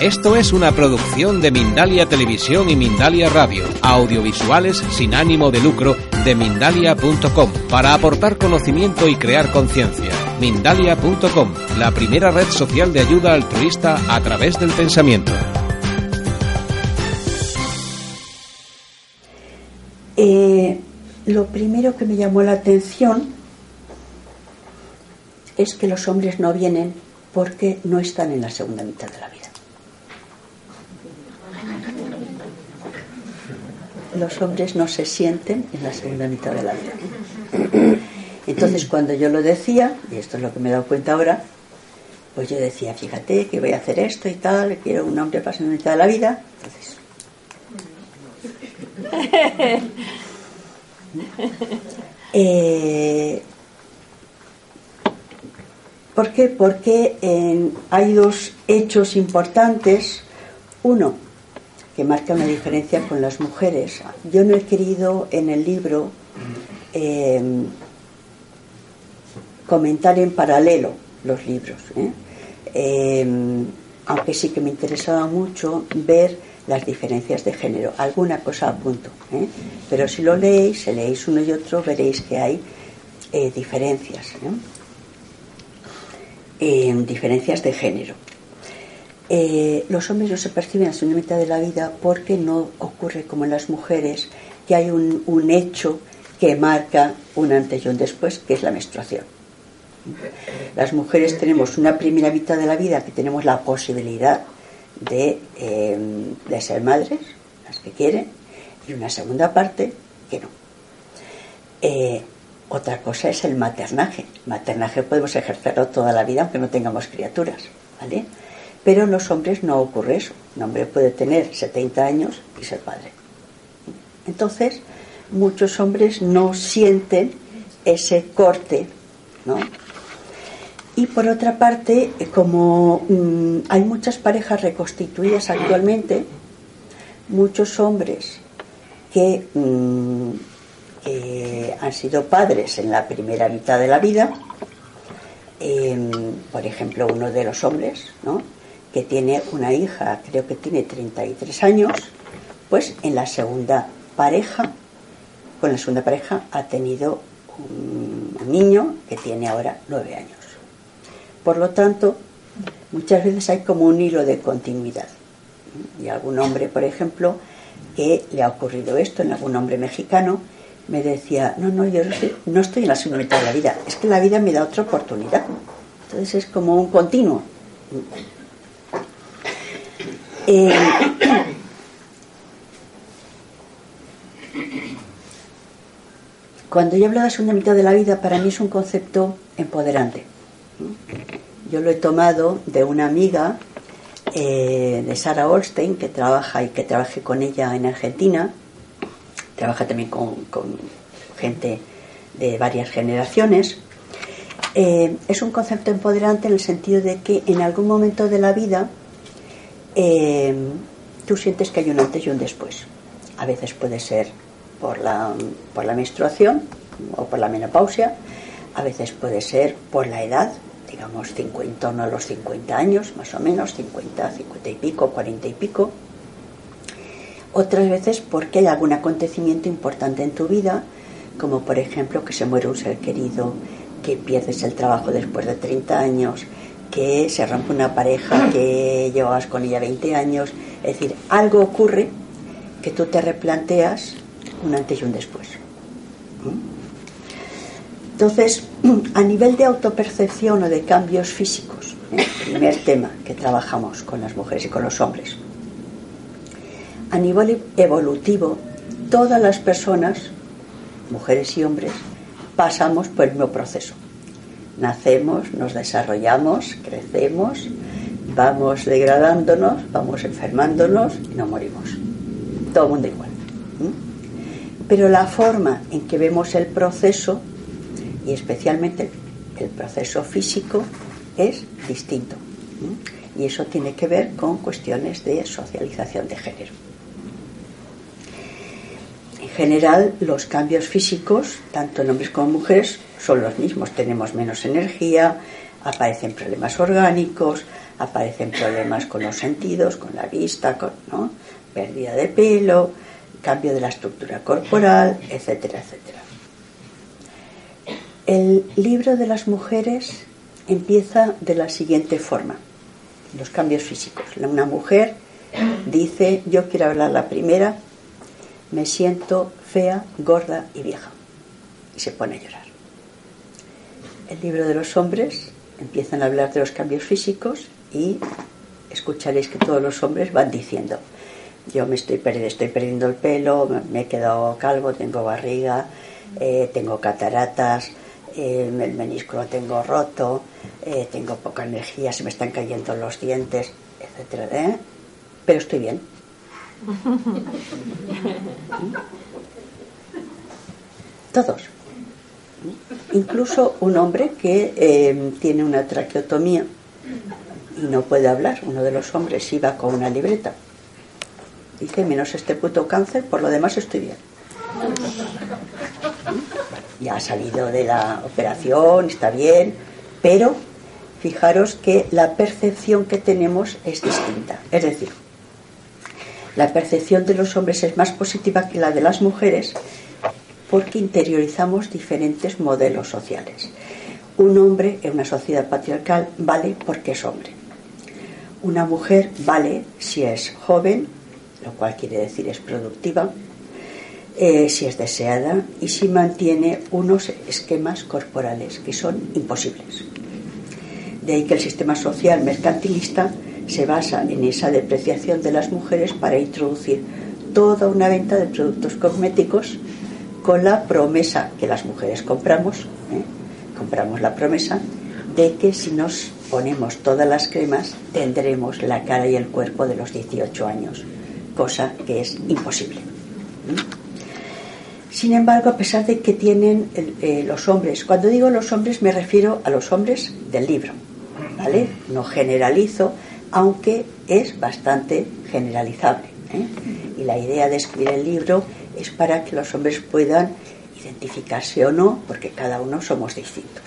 esto es una producción de Mindalia Televisión y Mindalia Radio, audiovisuales sin ánimo de lucro de mindalia.com, para aportar conocimiento y crear conciencia. Mindalia.com, la primera red social de ayuda altruista a través del pensamiento. Eh, lo primero que me llamó la atención es que los hombres no vienen porque no están en la segunda mitad de la vida. Los hombres no se sienten en la segunda mitad de la vida. Entonces cuando yo lo decía, y esto es lo que me he dado cuenta ahora, pues yo decía, fíjate que voy a hacer esto y tal, quiero un hombre para la segunda mitad de la vida. Entonces, eh, ¿Por qué? Porque hay dos hechos importantes. Uno, que marca una diferencia con las mujeres. Yo no he querido en el libro em, comentar en paralelo los libros, ¿eh? em, aunque sí que me interesaba mucho ver las diferencias de género. Alguna cosa apunto, ¿eh? pero si lo leéis, si leéis uno y otro, veréis que hay eh, diferencias en diferencias de género. Eh, los hombres no se perciben a segunda mitad de la vida porque no ocurre como en las mujeres, que hay un, un hecho que marca un antes y un después, que es la menstruación. Las mujeres tenemos una primera mitad de la vida que tenemos la posibilidad de, eh, de ser madres, las que quieren, y una segunda parte que no. Eh, otra cosa es el maternaje. maternaje podemos ejercerlo toda la vida aunque no tengamos criaturas, ¿vale? Pero en los hombres no ocurre eso. Un hombre puede tener 70 años y ser padre. Entonces, muchos hombres no sienten ese corte, ¿no? Y por otra parte, como mm, hay muchas parejas reconstituidas actualmente, muchos hombres que mm, han sido padres en la primera mitad de la vida, em, por ejemplo, uno de los hombres, ¿no? que tiene una hija, creo que tiene 33 años, pues en la segunda pareja, con la segunda pareja ha tenido un niño que tiene ahora 9 años. Por lo tanto, muchas veces hay como un hilo de continuidad. Y algún hombre, por ejemplo, que le ha ocurrido esto, en algún hombre mexicano, me decía, no, no, yo no estoy, en la segunda mitad de la vida, es que la vida me da otra oportunidad. Entonces es como un continuo. Eh, cuando yo hablo de la segunda mitad de la vida, para mí es un concepto empoderante. Yo lo he tomado de una amiga eh, de Sara Olstein, que trabaja y que trabajé con ella en Argentina, trabaja también con, gente de varias generaciones. Eh, es un concepto empoderante en el sentido de que en algún momento de la vida eh, tú sientes que hay un antes y un después. A veces puede ser por la, por la menstruación o por la menopausia, a veces puede ser por la edad, digamos 50, en a los 50 años, más o menos, 50, 50 y pico, 40 y pico otras veces porque hay algún acontecimiento importante en tu vida, como por ejemplo que se muere un ser querido, que pierdes el trabajo después de 30 años, que se rompe una pareja que llevabas con ella 20 años. Es decir, algo ocurre que tú te replanteas un antes y un después. ¿Mm? Entonces, a nivel de autopercepción o de cambios físicos, ¿eh? primer tema que trabajamos con las mujeres y con los hombres, a nivel evolutivo, todas las personas, mujeres y hombres, pasamos por el mismo proceso. Nacemos, nos desarrollamos, crecemos, vamos degradándonos, vamos enfermándonos y no morimos. Todo el mundo igual. Pero la forma en que vemos el proceso, y especialmente el proceso físico, es distinto. Y eso tiene que ver con cuestiones de socialización de género. En general, los cambios físicos, tanto en hombres como en mujeres, son los mismos. Tenemos menos energía, aparecen problemas orgánicos, aparecen problemas con los sentidos, con la vista, con pérdida de pelo, cambio de la estructura corporal, etcétera, etcétera. El libro de las mujeres empieza de la siguiente forma, los cambios físicos. Una mujer dice, yo quiero hablar la primera, me siento fea, gorda y vieja. Y se pone a llorar. El libro de los hombres empiezan a hablar de los cambios físicos y escucharéis que todos los hombres van diciendo, yo me estoy perdiendo, estoy perdiendo el pelo, me he quedado calvo, tengo barriga, eh, tengo cataratas, eh, el menisco lo tengo roto, eh, tengo poca energía, se me están cayendo los dientes, etcétera, pero estoy bien. Todos. Incluso un hombre que tiene una traqueotomía y no puede hablar, uno de los hombres iba con una libreta Dice, menos este puto cáncer, por lo demás estoy bien. Ya ha salido de la operación, está bien, pero fijaros que la percepción que tenemos es distinta. Es decir, la percepción de los hombres es más positiva que la de las mujeres porque interiorizamos diferentes modelos sociales. Un hombre en una sociedad patriarcal vale porque es hombre. Una mujer vale si es joven, lo cual quiere decir es productiva, eh, si es deseada y si mantiene unos esquemas corporales que son imposibles. De ahí que el sistema social mercantilista se basa en esa depreciación de las mujeres para introducir toda una venta de productos cosméticos con la promesa que las mujeres compramos, ¿eh? compramos la promesa de que si nos ponemos todas las cremas tendremos la cara y el cuerpo de los 18 años cosa que es imposible. Sin embargo, a pesar de que tienen eh, los hombres, cuando digo los hombres me refiero a los hombres del libro, ¿vale? No generalizo, aunque es bastante generalizable. ¿eh? Y la idea de escribir el libro es para que los hombres puedan identificarse o no, porque cada uno somos distintos.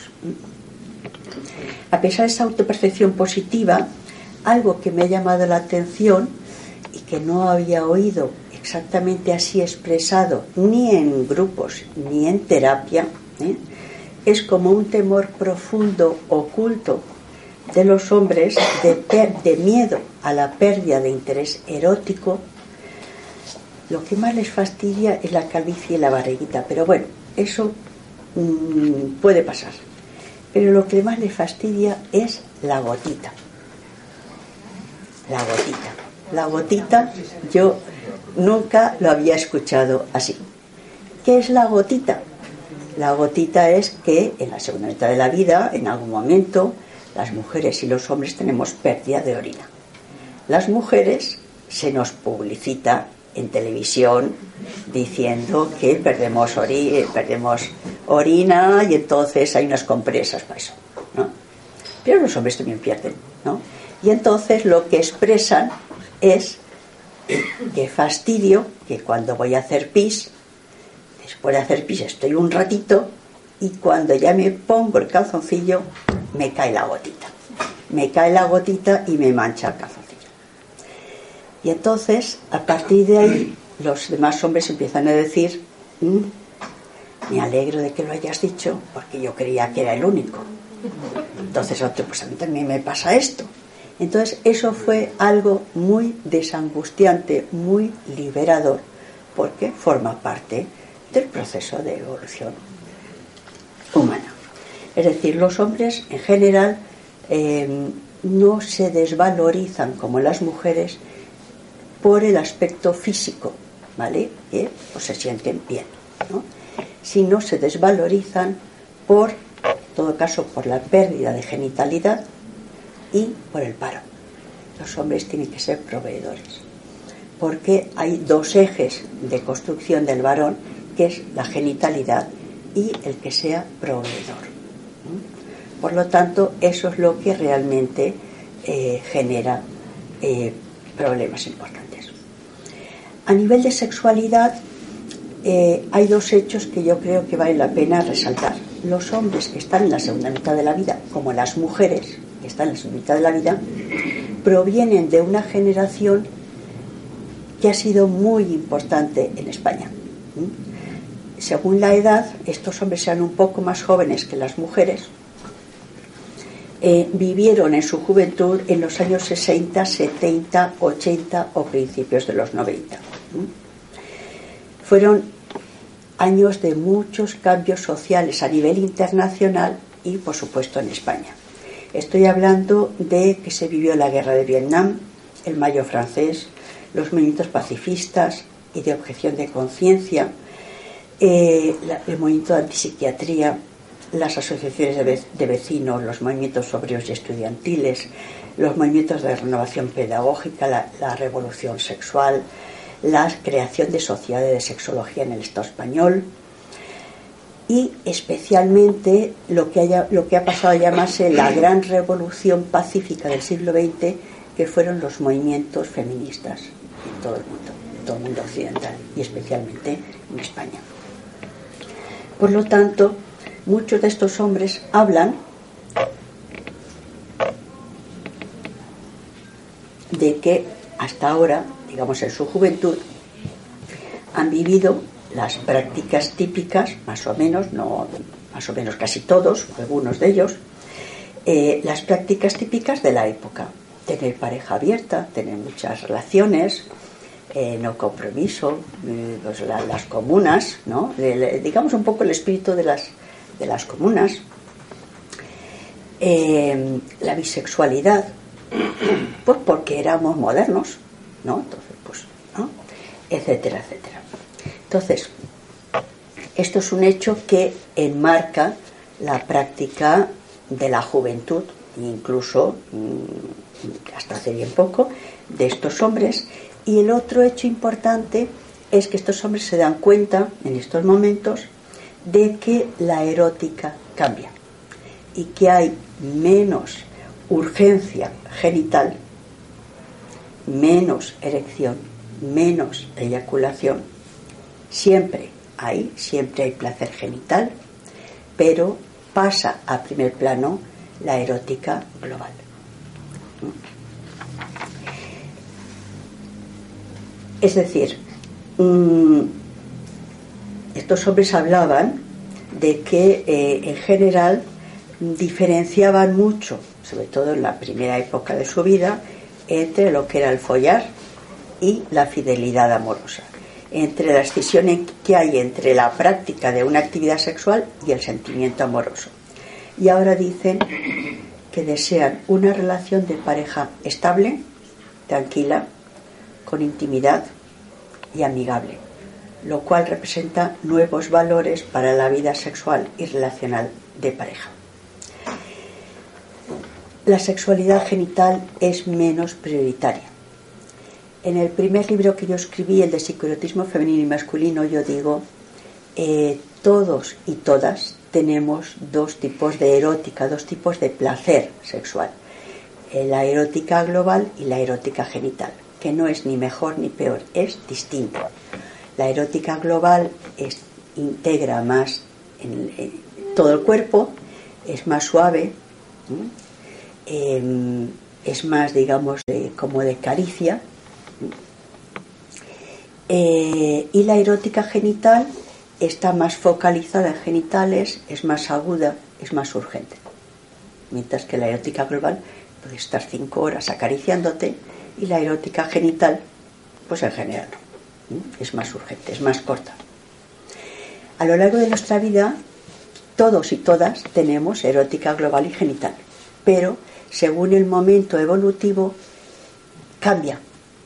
A pesar de esa autopercepción positiva, algo que me ha llamado la atención y que no había oído exactamente así expresado ni en grupos ni en terapia, ¿eh? es como un temor profundo, oculto de los hombres de, miedo a la pérdida de interés erótico. Lo que más les fastidia es la calvicie y la barriguita, pero bueno, eso mm, puede pasar. Pero lo que más les fastidia es la gotita. La gotita la gotita, yo nunca lo había escuchado así. ¿Qué es la gotita? La gotita es que en la segunda mitad de la vida, en algún momento, las mujeres y los hombres tenemos pérdida de orina. Las mujeres se nos publicita en televisión diciendo que perdemos, perdemos orina y entonces hay unas compresas para eso. ¿no? Pero los hombres también pierden. ¿no? Y entonces lo que expresan es que fastidio que cuando voy a hacer pis, después de hacer pis estoy un ratito y cuando ya me pongo el calzoncillo me cae la gotita. Me cae la gotita y me mancha el calzoncillo. Y entonces, a partir de ahí, los demás hombres empiezan a decir, mm, me alegro de que lo hayas dicho, porque yo creía que era el único. Entonces otro, pues a mí también me pasa esto. Entonces eso fue algo muy desangustiante, muy liberador, porque forma parte del proceso de evolución humana. Es decir, los hombres en general em, no se desvalorizan como las mujeres por el aspecto físico, ¿vale? Que pues, se sienten bien, ¿no? Sino se desvalorizan por, en todo caso, por la pérdida de genitalidad y por el paro. los hombres tienen que ser proveedores. Porque hay dos ejes de construcción del varón, que es la genitalidad y el que sea proveedor. Por lo tanto, eso es lo que realmente eh, genera eh, problemas importantes. A nivel de sexualidad, eh, hay dos hechos que yo creo que vale la pena resaltar. Los hombres que están en la segunda mitad de la vida, como las mujeres que están en la segunda mitad de la vida, provienen de una generación que ha sido muy importante en España. Según la edad, estos hombres sean un poco más jóvenes que las mujeres, eh, vivieron en su juventud en los años 60, 70, 80 o principios de los 90. Fueron años de muchos cambios sociales a nivel internacional y, por supuesto, en España. Estoy hablando de que se vivió la guerra de Vietnam, el Mayo francés, los movimientos pacifistas y de objeción de conciencia, eh, el movimiento de antipsiquiatría, las asociaciones de vecinos, los movimientos obreros y estudiantiles, los movimientos de renovación pedagógica, la, revolución sexual, la creación de sociedades de sexología en el Estado español y especialmente lo que, lo que ha pasado a llamarse la gran revolución pacífica del siglo XX, que fueron los movimientos feministas en todo el mundo, en todo el mundo occidental y especialmente en España. Por lo tanto, muchos de estos hombres hablan de que hasta ahora, digamos en su juventud, han vivido las prácticas típicas, más o menos, no más o menos casi todos, algunos de ellos, eh, las prácticas típicas de la época. Tener pareja abierta, tener muchas relaciones, eh, no compromiso, eh, pues las comunas, ¿no? digamos un poco el espíritu de las de las comunas, eh, la bisexualidad, pues porque éramos modernos, ¿no? Entonces, pues, ¿no? Etcétera, etcétera. Entonces, esto es un hecho que enmarca la práctica de la juventud, incluso mm, hasta hace bien poco, de estos hombres. Y el otro hecho importante es que estos hombres se dan cuenta en estos momentos de que la erótica cambia y que hay menos urgencia genital, menos erección, menos eyaculación. Siempre hay, siempre hay placer genital, pero pasa a primer plano la erótica global. Es decir, mm, estos hombres hablaban de que eh, en general diferenciaban mucho, sobre todo en la primera época de su vida, entre lo que era el follar y la fidelidad amorosa, entre la escisión que hay entre la práctica de una actividad sexual y el sentimiento amoroso. Y ahora dicen que desean una relación de pareja estable, tranquila, con intimidad y amigable lo cual representa nuevos valores para la vida sexual y relacional de pareja. La sexualidad genital es menos prioritaria. En el primer libro que yo escribí, el de psicoerotismo femenino y masculino, yo digo, eh, todos y todas tenemos dos tipos de erótica, dos tipos de placer sexual. Eh, la erótica global y la erótica genital, que no es ni mejor ni peor, es distinto. La erótica global integra más todo el cuerpo, es más suave, em, es más, digamos, como de caricia. Eh, y la erótica genital está más focalizada en genitales, es más aguda, es más urgente. Mientras que la erótica global puede estar cinco horas acariciándote y la erótica genital, pues en general es más urgente, es más corta. A lo largo de nuestra vida, todos y todas tenemos erótica global y genital, pero según el momento evolutivo, cambia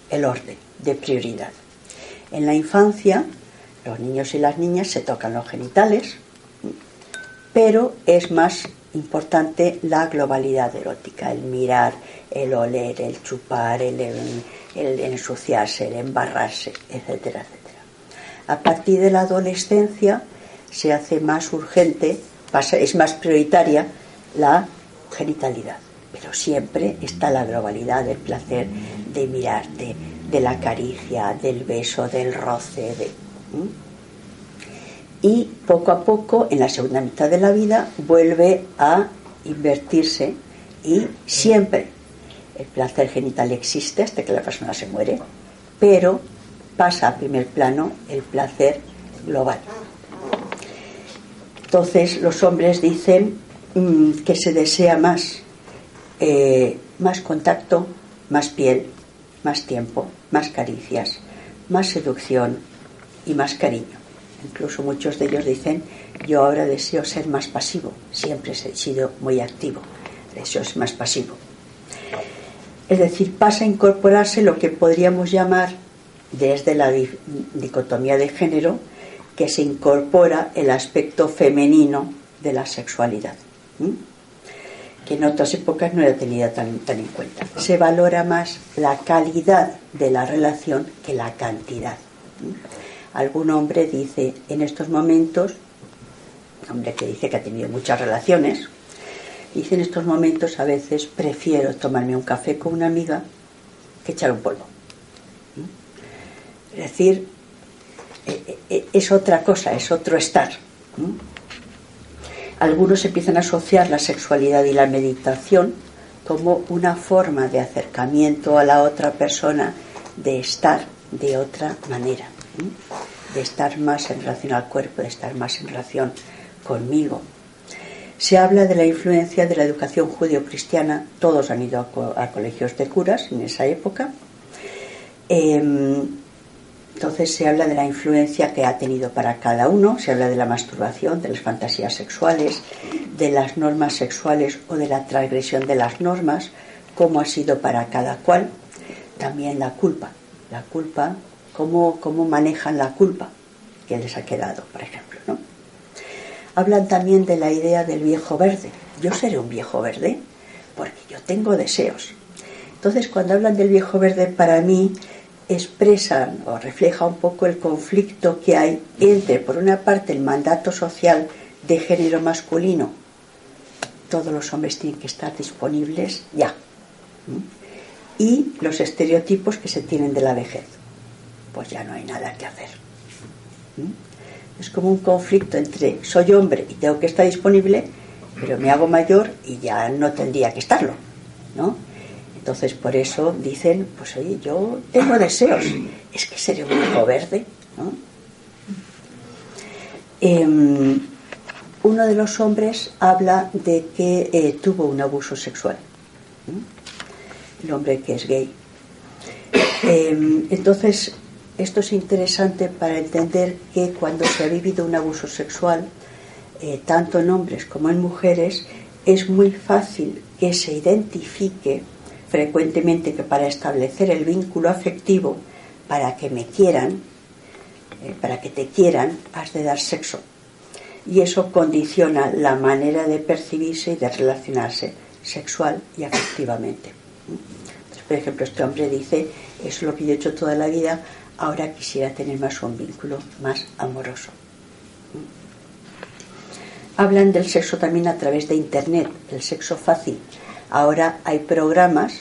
el orden de prioridad. En la infancia, los niños y las niñas se tocan los genitales, pero es más importante la globalidad erótica, el mirar, el oler, el chupar, el, el ensuciarse, el embarrarse, etcétera, etcétera. A partir de la adolescencia se hace más urgente, es más prioritaria la genitalidad, pero siempre está la globalidad del placer de mirarte, de la caricia, del beso, del roce, de, y poco a poco, en la segunda mitad de la vida, vuelve a invertirse y siempre el placer genital existe hasta que la persona se muere, pero pasa a primer plano el placer global. Entonces los hombres dicen mm, que se desea más, eh, más contacto, más piel, más tiempo, más caricias, más seducción y más cariño. Incluso muchos de ellos dicen, yo ahora deseo ser más pasivo, siempre he sido muy activo, deseo ser más pasivo. Es decir, pasa a incorporarse lo que podríamos llamar, desde la dicotomía de género, que se incorpora el aspecto femenino de la sexualidad, que en otras épocas no era tenida tan, tan en cuenta. Se valora más la calidad de la relación que la cantidad algún hombre dice en estos momentos, hombre que dice que ha tenido muchas relaciones, dice en estos momentos a veces prefiero tomarme un café con una amiga que echar un polvo. Es decir, e, e, e, es otra cosa, es otro estar. Algunos empiezan a asociar la sexualidad y la meditación como una forma de acercamiento a la otra persona, de estar de otra manera de estar más en relación al cuerpo, de estar más en relación conmigo. Se habla de la influencia de la educación judío-cristiana, todos han ido a, colegios de curas en esa época. Em, entonces se habla de la influencia que ha tenido para cada uno, se habla de la masturbación, de las fantasías sexuales, de las normas sexuales o de la transgresión de las normas, cómo ha sido para cada cual. También la culpa. La culpa cómo, manejan la culpa que les ha quedado, por ejemplo. ¿no? Hablan también de la idea del viejo verde. Yo seré un viejo verde porque yo tengo deseos. Entonces, cuando hablan del viejo verde, para mí expresan o refleja un poco el conflicto que hay entre, por una parte, el mandato social de género masculino. Todos los hombres tienen que estar disponibles ya. Y los estereotipos que se tienen de la vejez pues ya no hay nada que hacer. ¿Mm? Es como un conflicto entre soy hombre y tengo que estar disponible, pero me hago mayor y ya no tendría que estarlo, ¿no? Entonces por eso dicen, pues oye, yo tengo deseos, es que seré un hijo verde, ¿no? Em, uno de los hombres habla de que eh, tuvo un abuso sexual, el hombre que es gay. Em, entonces esto es interesante para entender que cuando se ha vivido un abuso sexual, eh, tanto en hombres como en mujeres, es muy fácil que se identifique frecuentemente que para establecer el vínculo afectivo, para que me quieran, eh, para que te quieran, has de dar sexo. Y eso condiciona la manera de percibirse y de relacionarse sexual y afectivamente. por ejemplo, este hombre dice, es lo que yo he hecho toda la vida, ahora quisiera tener más un vínculo más amoroso. Hablan del sexo también a través de Internet, el sexo fácil. Ahora hay programas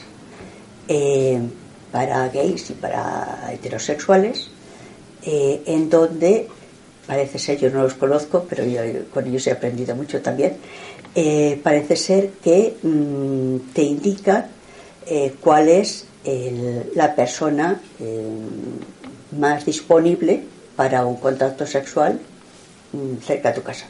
eh, para gays y para heterosexuales eh, en donde, parece ser, yo no los conozco, pero yo con ellos he aprendido mucho también, eh, parece ser que mm, te indica cuál es la persona más disponible para un contacto sexual mm, cerca de tu casa.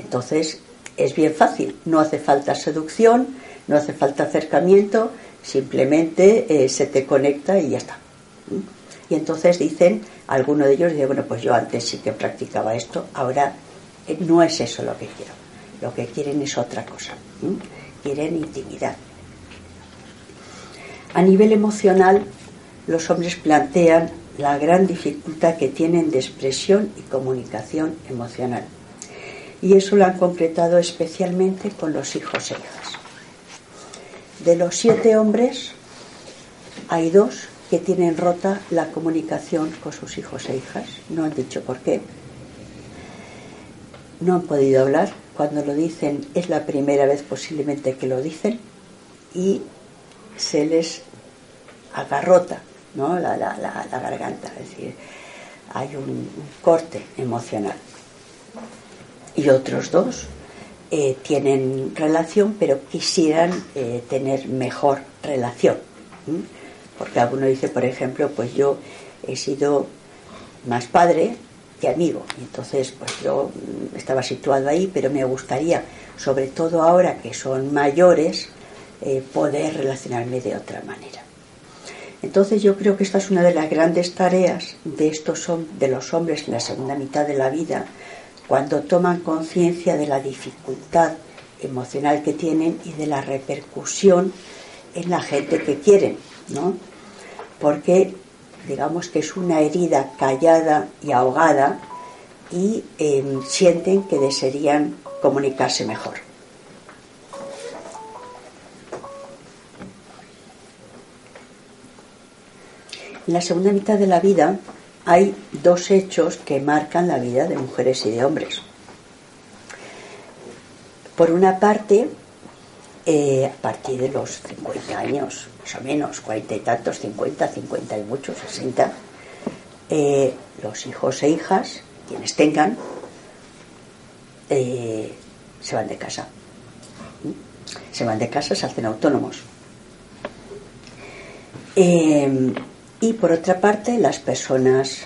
Entonces es bien fácil, no hace falta seducción, no hace falta acercamiento, simplemente eh, se te conecta y ya está. Y entonces dicen, alguno de ellos dice, bueno, pues yo antes sí que practicaba esto, ahora eh, no es eso lo que quiero. Lo que quieren es otra cosa. Quieren intimidad. A nivel emocional, los hombres plantean la gran dificultad que tienen de expresión y comunicación emocional. Y eso lo han concretado especialmente con los hijos e hijas. De los siete hombres, hay dos que tienen rota la comunicación con sus hijos e hijas. No han dicho por qué. No han podido hablar. Cuando lo dicen es la primera vez posiblemente que lo dicen y se les agarrota ¿no? la, la, la, garganta. Es decir, hay un, corte emocional. Y otros dos eh, tienen relación, pero quisieran eh, tener mejor relación. Porque alguno dice, por ejemplo, pues yo he sido más padre que amigo. entonces, pues yo estaba situado ahí, pero me gustaría, sobre todo ahora que son mayores, eh, poder relacionarme de otra manera. Entonces yo creo que esta es una de las grandes tareas de estos de los hombres en la segunda mitad de la vida, cuando toman conciencia de la dificultad emocional que tienen y de la repercusión en la gente que quieren, ¿no? Porque digamos que es una herida callada y ahogada y em, sienten que desearían comunicarse mejor. En la segunda mitad de la vida hay dos hechos que marcan la vida de mujeres y de hombres. Por una parte, eh, a partir de los 50 años, más o menos, 40 y tantos, 50, 50 y muchos, 60, eh, los hijos e hijas, quienes tengan, eh, se van de casa. Se van de casa, se hacen autónomos. Y por otra parte, las personas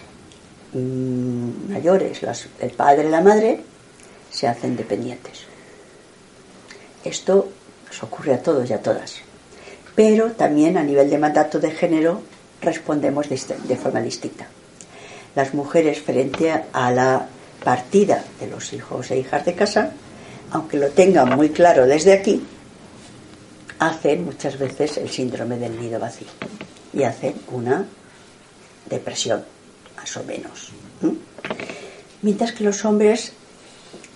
mm, mayores, el padre y la madre, se hacen dependientes. Esto nos ocurre a todos y a todas. Pero también a nivel de mandato de género respondemos de, de forma distinta. Las mujeres frente a la partida de los hijos e hijas de casa, aunque lo tengan muy claro desde aquí, hacen muchas veces el síndrome del nido vacío y hacen una depresión, más o menos. Mientras que los hombres,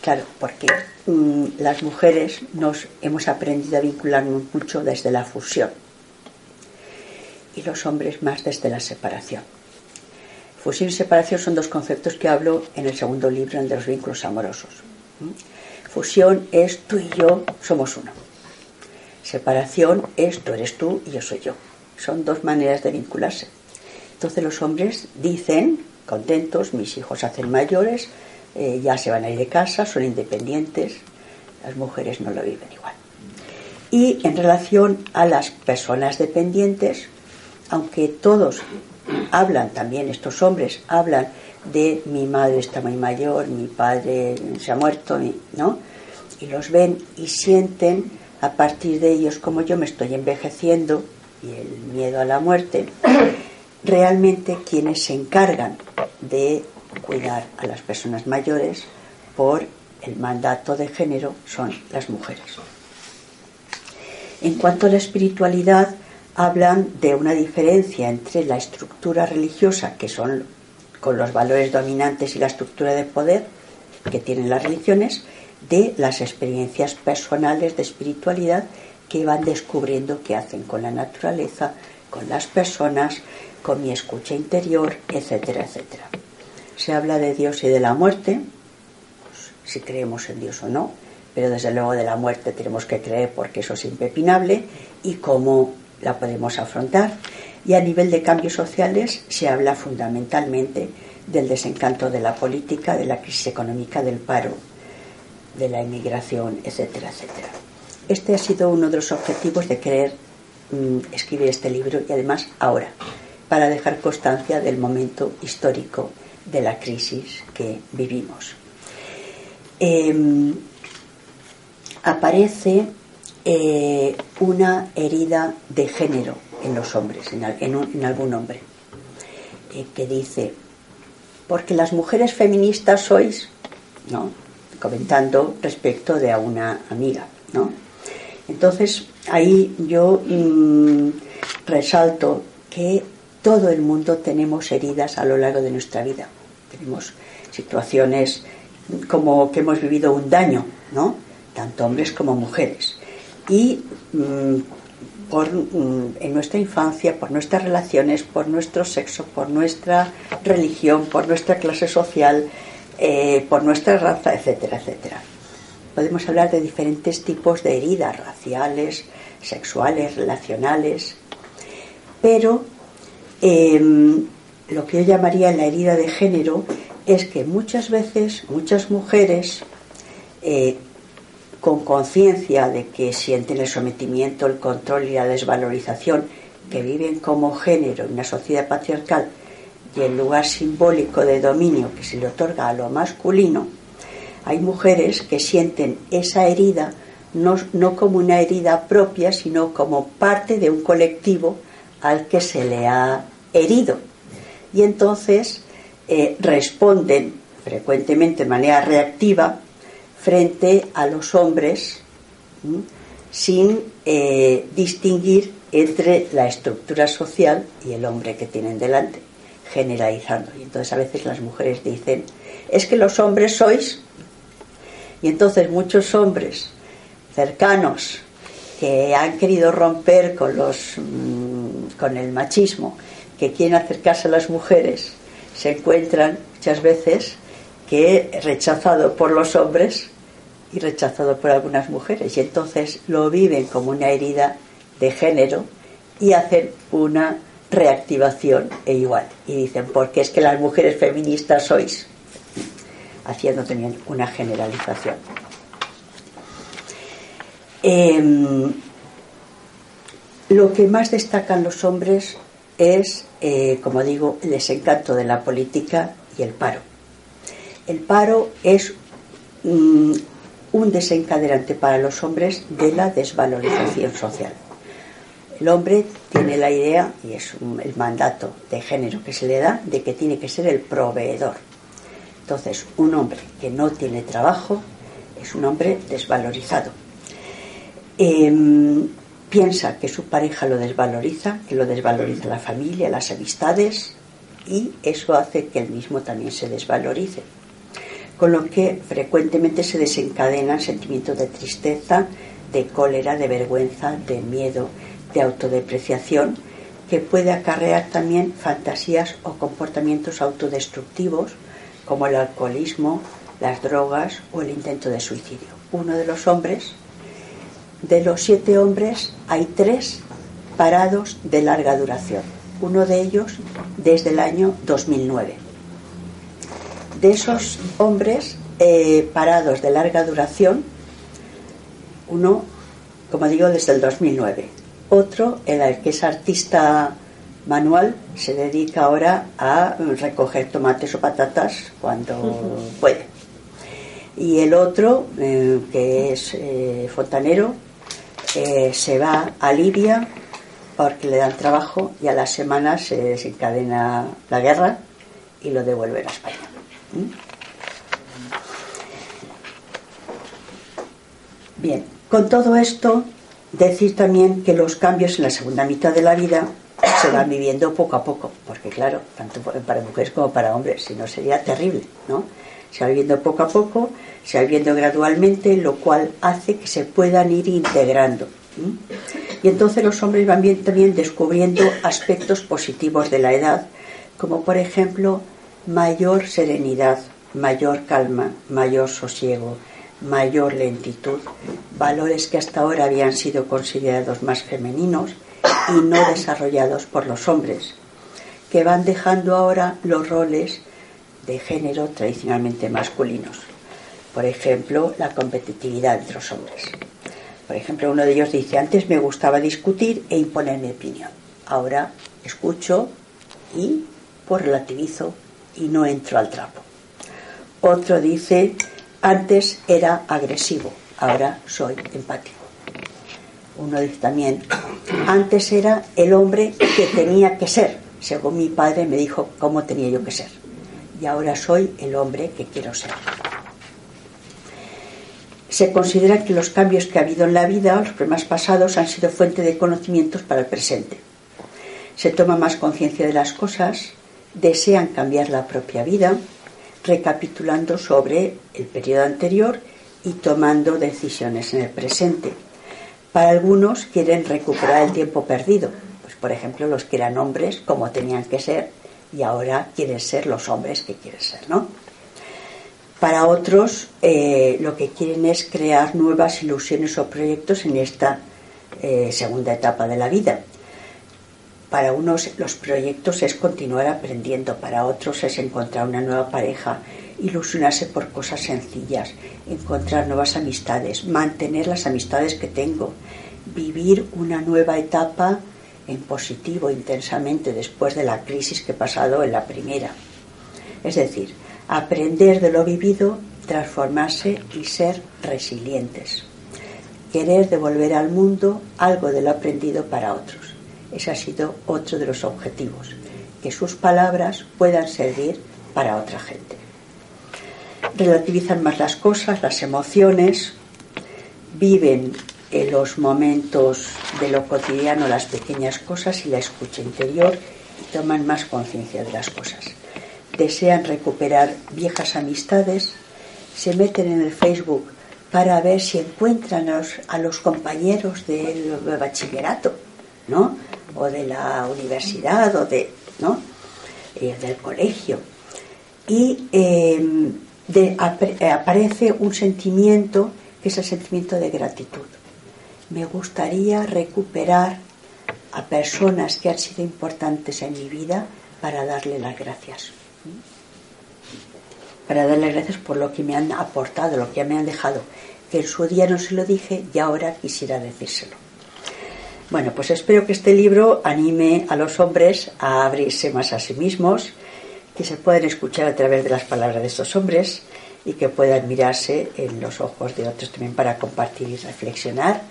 claro, porque mm, las mujeres nos hemos aprendido a vincularnos mucho desde la fusión y los hombres más desde la separación. Fusión y separación son dos conceptos que hablo en el segundo libro, el de los vínculos amorosos. Fusión es tú y yo somos uno. Separación es tú eres tú y yo soy yo. Son dos maneras de vincularse. Entonces los hombres dicen, contentos, mis hijos hacen mayores, eh, ya se van a ir de casa, son independientes, las mujeres no lo viven igual. Y en relación a las personas dependientes, aunque todos hablan también, estos hombres hablan de mi madre está muy mayor, mi padre se ha muerto, ¿no? Y los ven y sienten a partir de ellos como yo me estoy envejeciendo y el miedo a la muerte, realmente quienes se encargan de cuidar a las personas mayores por el mandato de género son las mujeres. En cuanto a la espiritualidad, hablan de una diferencia entre la estructura religiosa, que son con los valores dominantes y la estructura de poder que tienen las religiones, de las experiencias personales de espiritualidad que van descubriendo que hacen con la naturaleza, con las personas, con mi escucha interior, etcétera, etcétera. Se habla de Dios y de la muerte, pues, si creemos en Dios o no, pero desde luego de la muerte tenemos que creer porque eso es impepinable y cómo la podemos afrontar. Y a nivel de cambios sociales se habla fundamentalmente del desencanto de la política, de la crisis económica, del paro, de la inmigración, etcétera, etcétera. Este ha sido uno de los objetivos de querer mm, escribir este libro y además ahora, para dejar constancia del momento histórico de la crisis que vivimos. Em, aparece eh, una herida de género en los hombres, en, algún hombre, eh, que dice, porque las mujeres feministas sois, ¿no? comentando respecto de a una amiga, ¿no? Entonces, ahí yo mm, resalto que todo el mundo tenemos heridas a lo largo de nuestra vida. Tenemos situaciones como que hemos vivido un daño, ¿no? Tanto hombres como mujeres. Y mm, por, mm, en nuestra infancia, por nuestras relaciones, por nuestro sexo, por nuestra religión, por nuestra clase social, eh, por nuestra raza, etcétera, etcétera. Podemos hablar de diferentes tipos de heridas raciales, sexuales, relacionales, pero em, lo que yo llamaría la herida de género es que muchas veces muchas mujeres eh, con conciencia de que sienten el sometimiento, el control y la desvalorización, que viven como género en una sociedad patriarcal y el lugar simbólico de dominio que se le otorga a lo masculino, hay mujeres que sienten esa herida no, no como una herida propia, sino como parte de un colectivo al que se le ha herido. Y entonces eh, responden frecuentemente de manera reactiva frente a los hombres sin eh, distinguir entre la estructura social y el hombre que tienen delante, generalizando. Y entonces a veces las mujeres dicen, es que los hombres sois, y entonces muchos hombres cercanos que han querido romper con, los, mm, con el machismo, que quieren acercarse a las mujeres, se encuentran muchas veces que rechazado por los hombres y rechazado por algunas mujeres. Y entonces lo viven como una herida de género y hacen una reactivación e igual. Y dicen porque es que las mujeres feministas sois haciendo también una generalización em, lo que más destacan los hombres es, eh, como digo, el desencanto de la política y el paro. El paro es mm, un desencadenante para los hombres de la desvalorización social. El hombre tiene la idea, y es el mandato de género que se le da, de que tiene que ser el proveedor. Entonces, un hombre que no tiene trabajo es un hombre desvalorizado. Em, piensa que su pareja lo desvaloriza, que lo desvaloriza la familia, las amistades, y eso hace que él mismo también se desvalorice. Con lo que frecuentemente se desencadenan sentimientos de tristeza, de cólera, de vergüenza, de miedo, de autodepreciación, que puede acarrear también fantasías o comportamientos autodestructivos, como el alcoholismo, las drogas o el intento de suicidio. Uno de los hombres de los siete hombres hay tres parados de larga duración, uno de ellos desde el año 2009. De esos hombres eh, parados de larga duración, uno, como digo, desde el 2009. Otro, el que es artista manual, se dedica ahora a recoger tomates o patatas cuando puede. Y el otro, eh, que es eh, fontanero, se va a Libia porque le dan trabajo y a las semanas se desencadena la guerra y lo devuelven a España. ¿Mm? Bien, con todo esto, decir también que los cambios en la segunda mitad de la vida se van viviendo poco a poco, porque claro, tanto para mujeres como para hombres, si no sería terrible, ¿no? Se va viviendo poco a poco, se va viviendo gradualmente, lo cual hace que se puedan ir integrando. Y entonces los hombres van bien, también descubriendo aspectos positivos de la edad, como por ejemplo mayor serenidad, mayor calma, mayor sosiego, mayor lentitud, valores que hasta ahora habían sido considerados más femeninos y no desarrollados por los hombres, que van dejando ahora los roles de género tradicionalmente masculinos. Por ejemplo, la competitividad entre los hombres. Por ejemplo, uno de ellos dice, antes me gustaba discutir e imponer mi opinión. Ahora escucho y pues relativizo y no entro al trapo. Otro dice, antes era agresivo, ahora soy empático. Uno dice también, antes era el hombre que tenía que ser, según mi padre me dijo cómo tenía yo que ser. Y ahora soy el hombre que quiero ser se considera que los cambios que ha habido en la vida, los problemas pasados, han sido fuente de conocimientos para el presente. Se toma más conciencia de las cosas, desean cambiar la propia vida, recapitulando sobre el periodo anterior y tomando decisiones en el presente. Para algunos quieren recuperar el tiempo perdido, pues por ejemplo los que eran hombres como tenían que ser y ahora quieren ser los hombres que quieren ser, ¿no? Para otros eh, lo que quieren es crear nuevas ilusiones o proyectos en esta eh, segunda etapa de la vida. Para unos los proyectos es continuar aprendiendo, para otros es encontrar una nueva pareja, ilusionarse por cosas sencillas, encontrar nuevas amistades, mantener las amistades que tengo, vivir una nueva etapa en positivo intensamente después de la crisis que he pasado en la primera. Es decir, aprender de lo vivido, transformarse y ser resilientes. Querer devolver al mundo algo de lo aprendido para otros. Ese ha sido otro de los objetivos, que sus palabras puedan servir para otra gente relativizan más las cosas, las emociones, viven en los momentos de lo cotidiano, las pequeñas cosas y la escucha interior y toman más conciencia de las cosas. Desean recuperar viejas amistades, se meten en el Facebook para ver si encuentran a los, compañeros del bachillerato, ¿no? O de la universidad o de, ¿no? Eh, del colegio. Y em, eh, aparece un sentimiento que es el sentimiento de gratitud. Me gustaría recuperar a personas que han sido importantes en mi vida para darle las gracias. Para darle gracias por lo que me han aportado, lo que me han dejado. Que en su día no se lo dije y ahora quisiera decírselo. Bueno, pues espero que este libro anime a los hombres a abrirse más a sí mismos que se pueden escuchar a través de las palabras de estos hombres y que puedan mirarse en los ojos de otros también para compartir y reflexionar,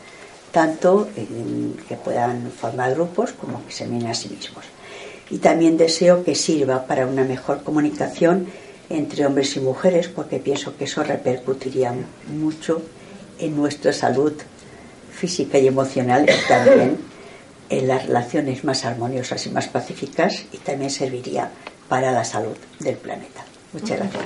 tanto que puedan formar grupos como que se miren a sí mismos. Y también deseo que sirva para una mejor comunicación entre hombres y mujeres, porque pienso que eso repercutiría mucho en nuestra salud física y emocional y también en las relaciones más armoniosas y más pacíficas y también serviría para la salud del planeta. Muchas gracias.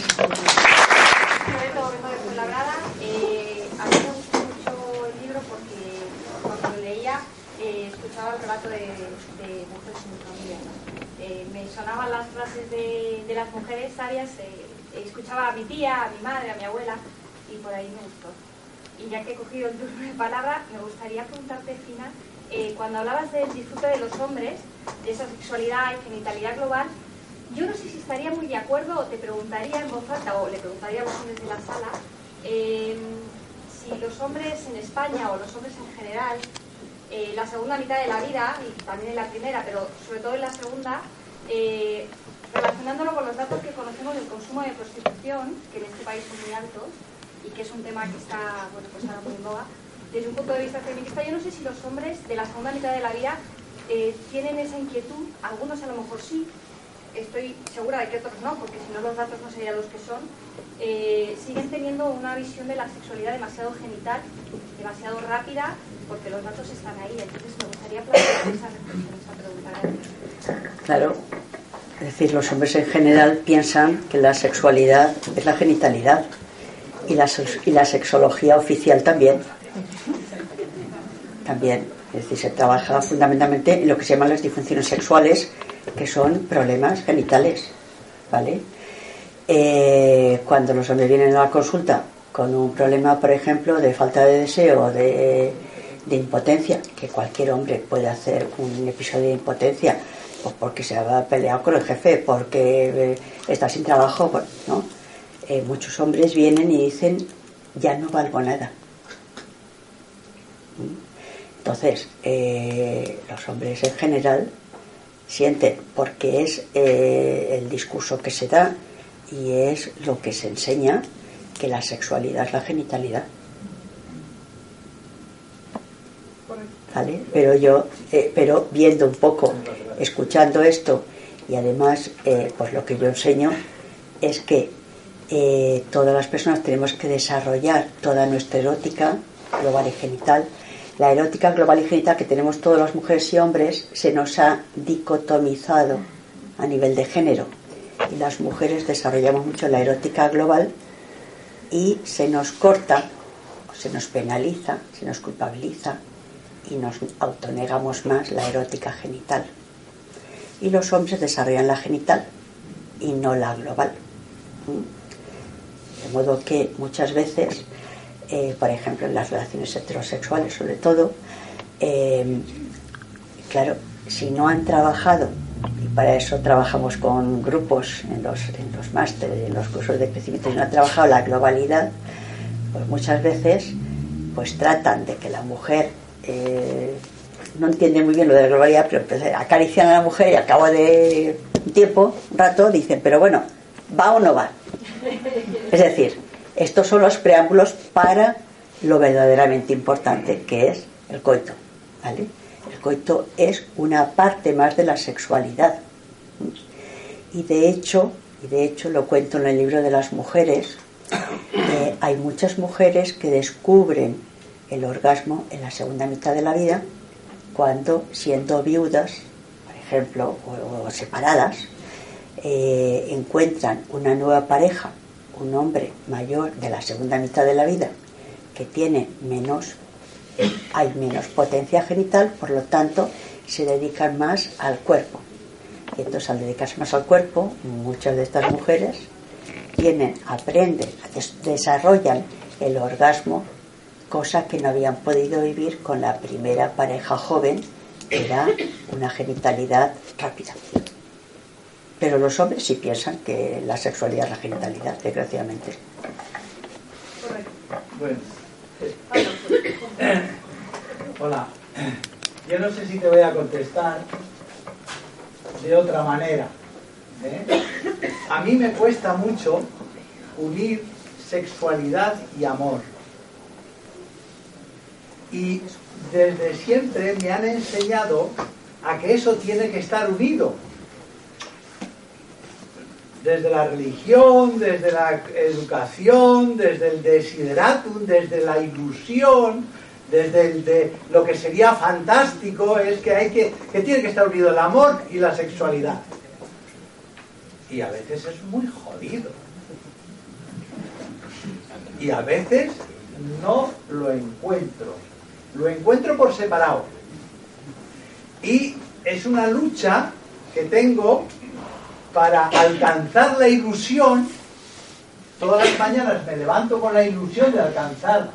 Eh, a mí me gustó mucho el libro porque cuando lo leía eh, escuchaba el relato de, mujeres familia. Eh, me sonaban las frases de, las mujeres sabias, escuchaba a mi tía, a mi madre, a mi abuela y por ahí me gustó. Y ya que he cogido el turno de palabra, me gustaría preguntarte, Fina, cuando hablabas del disfrute de los hombres, de esa sexualidad y genitalidad global, yo no sé si estaría muy de acuerdo o te preguntaría en voz alta o le preguntaría a los hombres de la sala em, si los hombres en España o los hombres en general, eh, la segunda mitad de la vida, y también en la primera, pero sobre todo en la segunda, eh, relacionándolo con los datos que conocemos del consumo de prostitución, que en este país son muy altos y que es un tema que está, bueno, pues ahora muy en boga, desde un punto de vista feminista, yo no sé si los hombres de la segunda mitad de la vida eh, tienen esa inquietud, algunos a lo mejor sí, estoy segura de que otros no, porque si no los datos no serían los que son, eh, siguen teniendo una visión de la sexualidad demasiado genital, demasiado rápida, porque los datos están ahí. Entonces me gustaría plantear esa reflexión, esa pregunta. Claro. Es decir, los hombres en general piensan que la sexualidad es la genitalidad y la, y la sexología oficial también. También. Es decir, se trabaja fundamentalmente en lo que se llaman las disfunciones sexuales, que son problemas genitales, ¿vale? Eh, cuando los hombres vienen a la consulta con un problema, por ejemplo, de falta de deseo, de, de impotencia, que cualquier hombre puede hacer un episodio de impotencia, pues porque se ha peleado con el jefe, porque eh, está sin trabajo, pues, ¿no? Eh, muchos hombres vienen y dicen, ya no valgo nada. ¿Mm? Entonces, los hombres en general sienten, porque es eh, el discurso que se da y es lo que se enseña que la sexualidad es la genitalidad. ¿Vale? Pero yo, eh, pero viendo un poco, escuchando esto y además, eh, pues lo que yo enseño es que todas las personas tenemos que desarrollar toda nuestra erótica global y genital la erótica global y genital que tenemos todas las mujeres y hombres se nos ha dicotomizado a nivel de género. y las mujeres desarrollamos mucho la erótica global y se nos corta, se nos penaliza, se nos culpabiliza y nos autonegamos más la erótica genital. Y los hombres desarrollan la genital y no la global. De modo que muchas veces, eh, por ejemplo en las relaciones heterosexuales sobre todo, eh, claro, si no han trabajado, y para eso trabajamos con grupos en los, en los másteres, en los cursos de crecimiento, si no han trabajado la globalidad, pues muchas veces pues tratan de que la mujer eh, no entiende muy bien lo de la globalidad, pero pues, acarician a la mujer y al cabo de tiempo, un rato, dicen, pero bueno, ¿va o no va? Es decir, estos son los preámbulos para lo verdaderamente importante, que es el coito. ¿vale? El coito es una parte más de la sexualidad. Y de hecho, y de hecho lo cuento en el libro de las mujeres, eh, hay muchas mujeres que descubren el orgasmo en la segunda mitad de la vida cuando siendo viudas, por ejemplo, o, separadas, eh, encuentran una nueva pareja, un hombre mayor de la segunda mitad de la vida, que tiene menos hay menos potencia genital, por lo tanto se dedican más al cuerpo. Y entonces al dedicarse más al cuerpo, muchas de estas mujeres tienen, aprenden, desarrollan el orgasmo, cosa que no habían podido vivir con la primera pareja joven, que era una genitalidad rápida. Pero los hombres sí piensan que la sexualidad es la genitalidad, desgraciadamente. Bueno. Hola. Yo no sé si te voy a contestar de otra manera. ¿eh? A mí me cuesta mucho unir sexualidad y amor. Y desde siempre me han enseñado a que eso tiene que estar unido. Desde la religión, desde la educación, desde el desideratum, desde la ilusión, desde el de lo que sería fantástico es que hay que que tiene que estar unido el amor y la sexualidad. Y a veces es muy jodido. Y a veces no lo encuentro. Lo encuentro por separado. Y es una lucha que tengo para alcanzar la ilusión todas las mañanas me levanto con la ilusión de alcanzar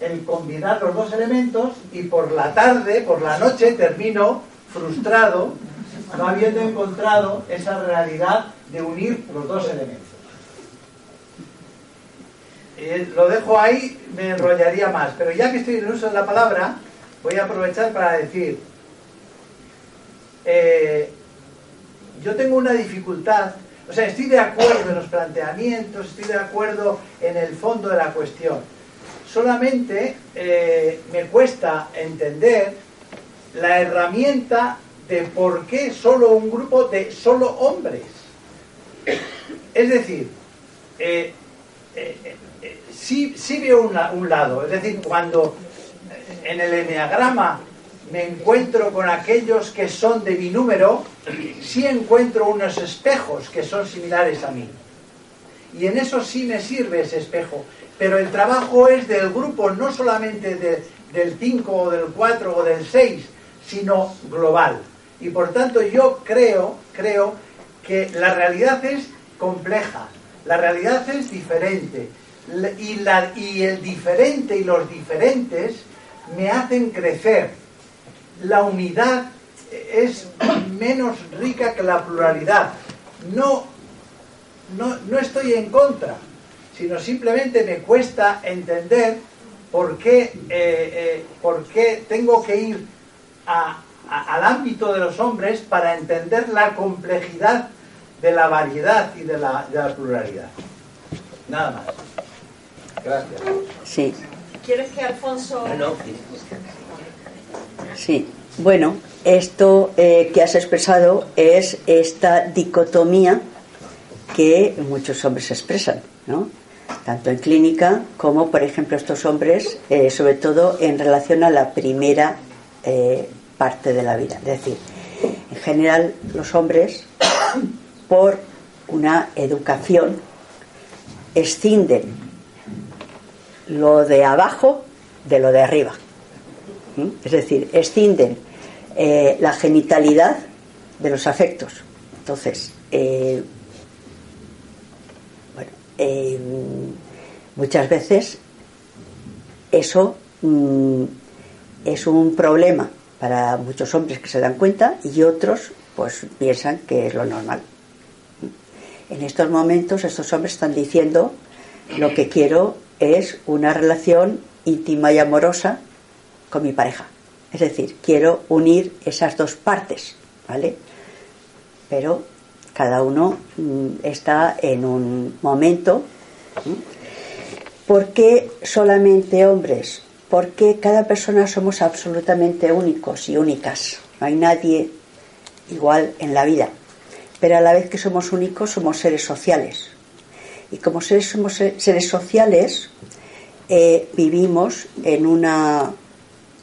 el combinar los dos elementos y por la tarde, por la noche, termino frustrado, no habiendo encontrado esa realidad de unir los dos elementos. Lo dejo ahí, me enrollaría más, pero ya que estoy en uso de la palabra, voy a aprovechar para decir, eh, yo tengo una dificultad, o sea, estoy de acuerdo en los planteamientos, estoy de acuerdo en el fondo de la cuestión, solamente eh, me cuesta entender la herramienta de por qué solo un grupo de solo hombres. Es decir, eh, eh, sí, veo un lado, es decir, cuando en el enneagrama me encuentro con aquellos que son de mi número, sí encuentro unos espejos que son similares a mí. Y en eso sí me sirve ese espejo pero el trabajo es del grupo, no solamente del 5 o del 4 o del 6, sino global. Y por tanto yo creo, creo que la realidad es compleja, la realidad es diferente. Y, la, y el diferente y los diferentes me hacen crecer. La unidad es menos rica que la pluralidad. No, no, no estoy en contra, sino simplemente me cuesta entender por qué, eh, eh, por qué tengo que ir al ámbito de los hombres para entender la complejidad de la variedad y de la, pluralidad. Nada más. Gracias. Sí. ¿Quieres que Alfonso... Ah, no. Sí. Bueno, esto eh, que has expresado es esta dicotomía que muchos hombres expresan, ¿no? tanto en clínica como, por ejemplo, estos hombres, eh, sobre todo en relación a la primera eh, parte de la vida. Es decir, en general los hombres, por una educación, escinden lo de abajo de lo de arriba. Es decir, escinden eh, la genitalidad de los afectos. Entonces, eh, bueno, eh, muchas veces eso mm, es un problema para muchos hombres que se dan cuenta y otros pues piensan que es lo normal. En estos momentos estos hombres están diciendo lo que quiero es una relación íntima y amorosa con mi pareja. Es decir, quiero unir esas dos partes, ¿vale? Pero cada uno mm, está en un momento. ¿Por qué solamente hombres? Porque cada persona somos absolutamente únicos y únicas. No hay nadie igual en la vida. Pero a la vez que somos únicos, somos seres sociales. Y como seres, somos seres sociales, eh, vivimos en una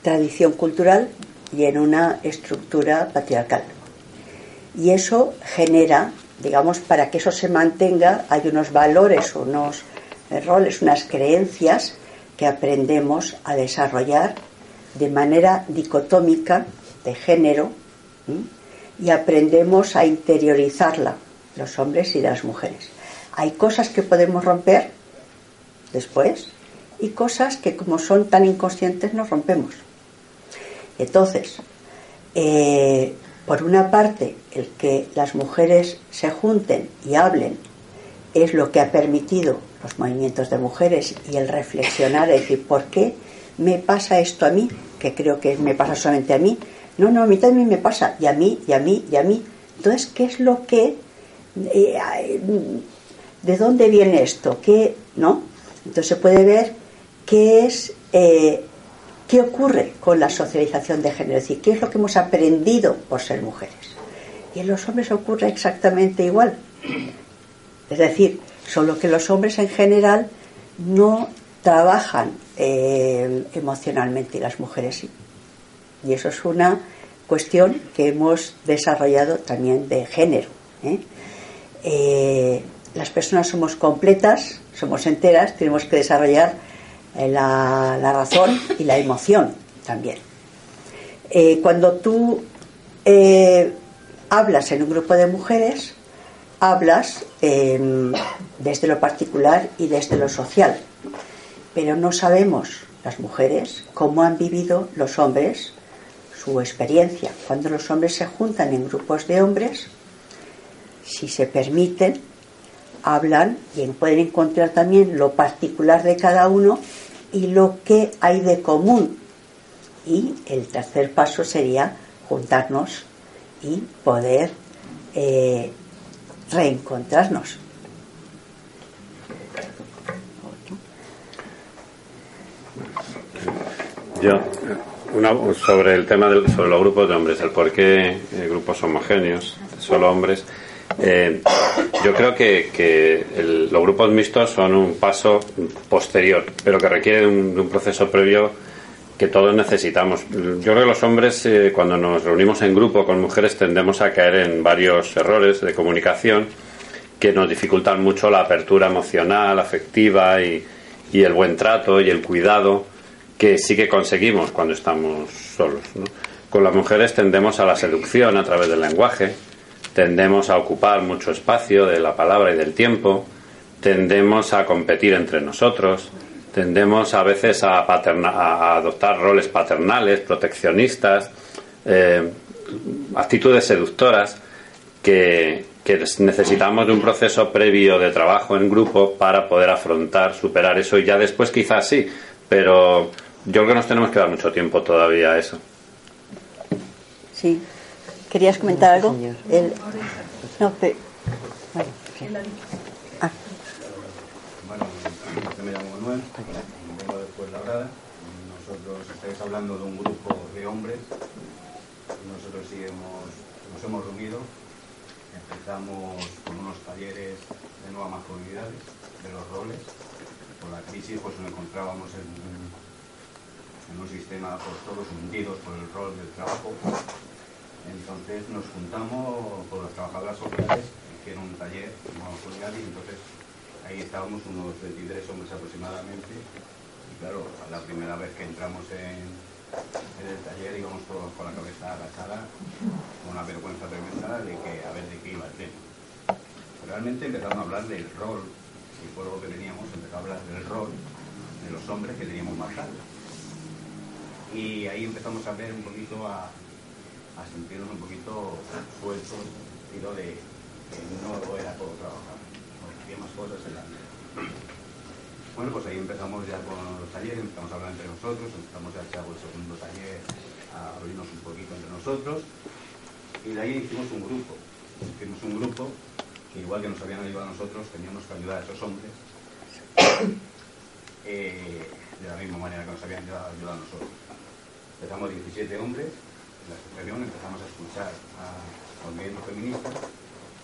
tradición cultural y en una estructura patriarcal. Y eso genera, digamos, para que eso se mantenga, hay unos valores, unos roles, unas creencias que aprendemos a desarrollar de manera dicotómica de género y aprendemos a interiorizarla, los hombres y las mujeres. Hay cosas que podemos romper después y cosas que como son tan inconscientes nos rompemos. Entonces, eh, por una parte, el que las mujeres se junten y hablen es lo que ha permitido los movimientos de mujeres y el reflexionar, es decir, ¿por qué me pasa esto a mí? Que creo que me pasa solamente a mí. No, no, a mí también me pasa, y a mí, y a mí, y a mí. Entonces, ¿qué es lo que... Eh, ¿De dónde viene esto? ¿Qué, ¿No? Entonces se puede ver qué es eh, qué ocurre con la socialización de género, es decir, qué es lo que hemos aprendido por ser mujeres. Y en los hombres ocurre exactamente igual. Es decir, solo que los hombres en general no trabajan eh, emocionalmente y las mujeres sí. Y eso es una cuestión que hemos desarrollado también de género. ¿eh? las personas somos completas, somos enteras, tenemos que desarrollar eh, la, razón y la emoción también. Eh, cuando tú eh, hablas en un grupo de mujeres, hablas em, desde lo particular y desde lo social, pero no sabemos las mujeres cómo han vivido los hombres su experiencia. Cuando los hombres se juntan en grupos de hombres, si se permiten, hablan y pueden encontrar también lo particular de cada uno y lo que hay de común. Y el tercer paso sería juntarnos y poder eh, reencontrarnos. Yo, sobre el tema del, sobre los grupos de hombres, el por qué eh, grupos homogéneos, solo hombres. Eh, yo creo que, los grupos mixtos son un paso posterior, pero que requiere un, de un proceso previo que todos necesitamos. Yo creo que los hombres, eh, cuando nos reunimos en grupo con mujeres, tendemos a caer en varios errores de comunicación que nos dificultan mucho la apertura emocional, afectiva y, y el buen trato y el cuidado que sí que conseguimos cuando estamos solos. Con las mujeres tendemos a la seducción a través del lenguaje, tendemos a ocupar mucho espacio de la palabra y del tiempo, tendemos a competir entre nosotros, tendemos a veces a, a adoptar roles paternales, proteccionistas, eh, actitudes seductoras que, que necesitamos de un proceso previo de trabajo en grupo para poder afrontar, superar eso y ya después quizás sí, pero yo creo que nos tenemos que dar mucho tiempo todavía a eso. Sí, ¿Querías comentar algo? El... No, pero... Bueno, ah. bueno, me llamo Manuel, vengo después de la grada. Nosotros estáis hablando de un grupo de hombres. Nosotros sí hemos, nos hemos reunido. Empezamos con unos talleres de nuevas masculinidades, de los roles. Por la crisis pues nos encontrábamos en, en un sistema pues, todos hundidos por el rol del trabajo entonces nos juntamos con las trabajadoras sociales hicieron un taller, y entonces ahí estábamos unos 23 hombres aproximadamente. Y claro, la primera vez que entramos en, el taller íbamos todos con la cabeza agachada, con una vergüenza tremenda de que a ver de qué iba el tema. Realmente empezaron a hablar del rol, el pueblo que teníamos empezó a hablar del rol de los hombres que teníamos más tarde. Y ahí empezamos a ver un poquito a, a sentirnos un poquito sueltos, lo de que no era todo trabajar, había más cosas en la vida. Bueno, pues ahí empezamos ya con los talleres, empezamos a hablar entre nosotros, empezamos a echar el segundo taller, a abrirnos un poquito entre nosotros, y de ahí hicimos un grupo. Hicimos un grupo que igual que nos habían ayudado a nosotros, teníamos que ayudar a esos hombres eh, de la misma manera que nos habían ayudado a nosotros. Empezamos 17 hombres la asociación empezamos a escuchar a los movimientos feministas,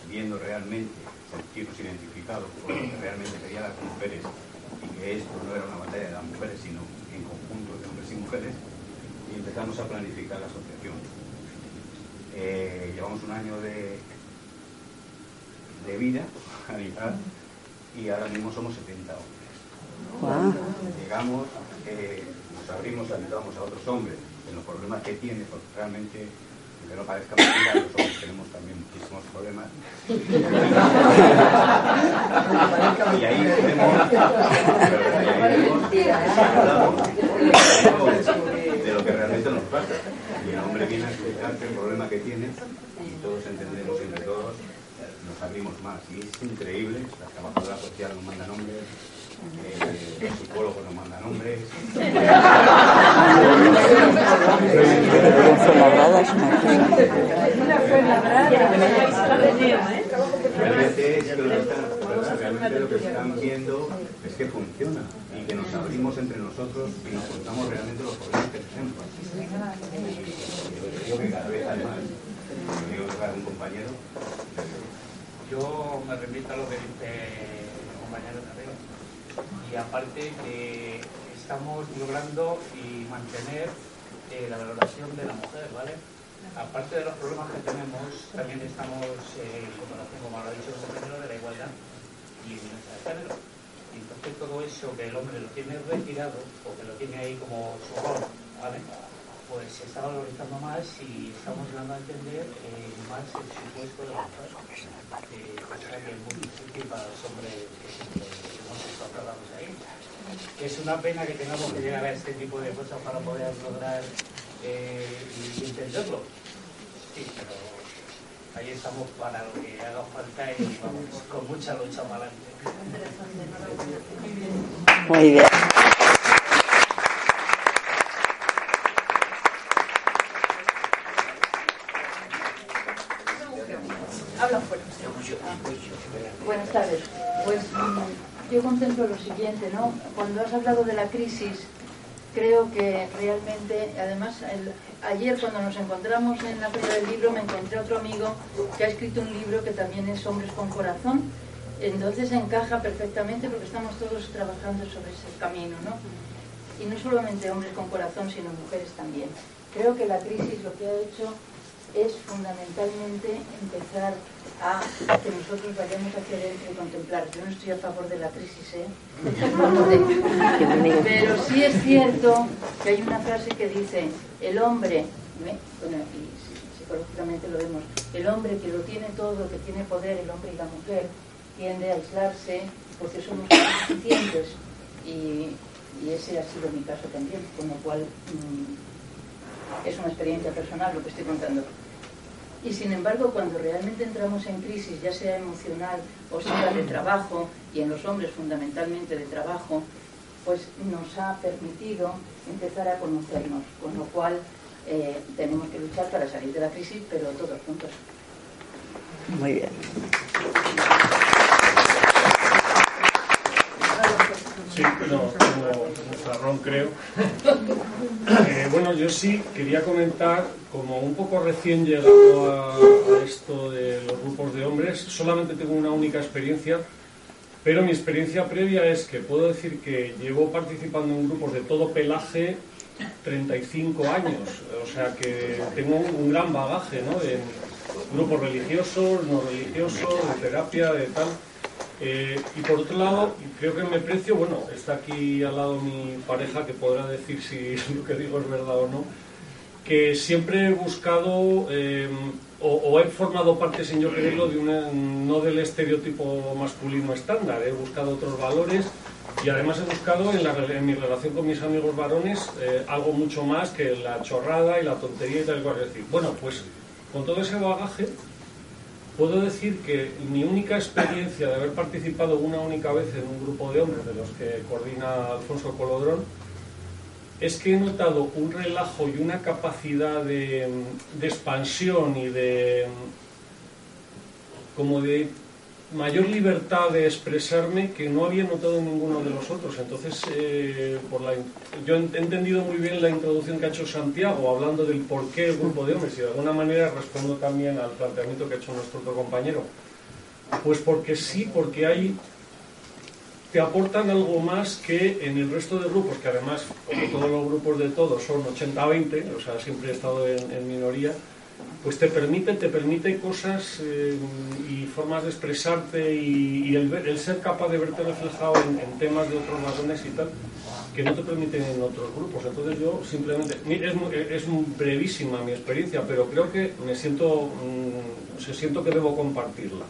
viendo realmente, sentirnos identificados con lo que realmente querían las mujeres y que esto no era una batalla de las mujeres, sino en conjunto de hombres y mujeres, y empezamos a planificar la asociación. Eh, llevamos un año de, de vida y ahora mismo somos 70 hombres. Llegamos, eh, nos abrimos, ayudamos a otros hombres en los problemas que tiene, porque realmente, aunque no parezca mentira, los hombres tenemos también muchísimos problemas. y ahí tenemos, de lo que realmente nos pasa. Y el hombre viene a explicarte el problema que tiene y todos entendemos entre todos, nos abrimos más. Y es increíble, la trabajadora social nos manda nombres, eh, los psicólogos nos mandan nombres. Realmente lo que están viendo es que funciona y que nos abrimos entre nosotros y nos contamos realmente los problemas que tenemos. Yo que cada vez hay más. Digo a un compañero. Yo me remito a lo que dice el compañero también y aparte que estamos logrando y mantener eh, la valoración de la mujer, ¿vale? Aparte de los problemas que tenemos, también estamos eh, en comparación, como lo ha dicho el compañero, de la igualdad y violencia de género. Entonces todo eso que el hombre lo tiene retirado, o que lo tiene ahí como rol, ¿vale? Pues se está valorizando más y estamos dando a entender eh, más el supuesto de la mujer. Eh, cosa que es muy difícil para los hombres que es una pena que tengamos que llegar a este tipo de cosas para poder lograr eh, y entenderlo. Sí, pero ahí estamos para lo que haga falta y vamos con mucha lucha para adelante. Muy bien. Habla fuerte. Buenas tardes. Pues yo contemplo lo siguiente, ¿no? Cuando has hablado de la crisis, creo que realmente, además, ayer cuando nos encontramos en la feria del libro, me encontré otro amigo que ha escrito un libro que también es Hombres con Corazón, entonces encaja perfectamente porque estamos todos trabajando sobre ese camino, ¿no? Y no solamente hombres con corazón, sino mujeres también. Creo que la crisis lo que ha hecho es fundamentalmente empezar a que nosotros vayamos hacia adentro y contemplar. Yo no estoy a favor de la crisis, ¿eh? Pero sí es cierto que hay una frase que dice, el hombre, ¿eh? bueno, y psicológicamente lo vemos, el hombre que lo tiene todo, que tiene poder, el hombre y la mujer, tiende a aislarse porque somos insuficientes. Y, y ese ha sido mi caso también, con lo cual mm, es una experiencia personal lo que estoy contando. Y sin embargo, cuando realmente entramos en crisis, ya sea emocional o sea de trabajo, y en los hombres fundamentalmente de trabajo, pues nos ha permitido empezar a conocernos, con lo cual eh, tenemos que luchar para salir de la crisis, pero todos juntos. Muy bien. Sí, no, como, como creo. Eh, bueno, yo sí quería comentar, como un poco recién llegado a, esto de los grupos de hombres, solamente tengo una única experiencia, pero mi experiencia previa es que puedo decir que llevo participando en grupos de todo pelaje 35 años, o sea que tengo un gran bagaje ¿no? grupos religiosos, no religiosos, de terapia, de tal. Eh, y por otro lado, creo que me precio, bueno, está aquí al lado mi pareja que podrá decir si lo que digo es verdad o no, que siempre he buscado eh, o, he formado parte, sin yo quererlo, de una, no del estereotipo masculino estándar, he buscado otros valores y además he buscado en, la, en mi relación con mis amigos varones eh, algo mucho más que la chorrada y la tontería y tal cual. Decir, bueno, pues con todo ese bagaje puedo decir que mi única experiencia de haber participado una única vez en un grupo de hombres de los que coordina Alfonso Colodrón es que he notado un relajo y una capacidad de, de expansión y de como de mayor libertad de expresarme que no había notado ninguno de los otros. Entonces, eh, por la, yo he entendido muy bien la introducción que ha hecho Santiago, hablando del por qué el grupo de hombres, y de alguna manera respondo también al planteamiento que ha hecho nuestro otro compañero. Pues porque sí, porque hay te aportan algo más que en el resto de grupos, que además, como todos los grupos de todos son 80-20, o sea, siempre he estado en minoría, pues te permite, te permite cosas eh, y formas de expresarte y, el, ser capaz de verte reflejado en, temas de otros varones y tal, que no te permiten en otros grupos. Entonces yo simplemente, es, es brevísima mi experiencia, pero creo que me siento, mm, se siento que debo compartirla.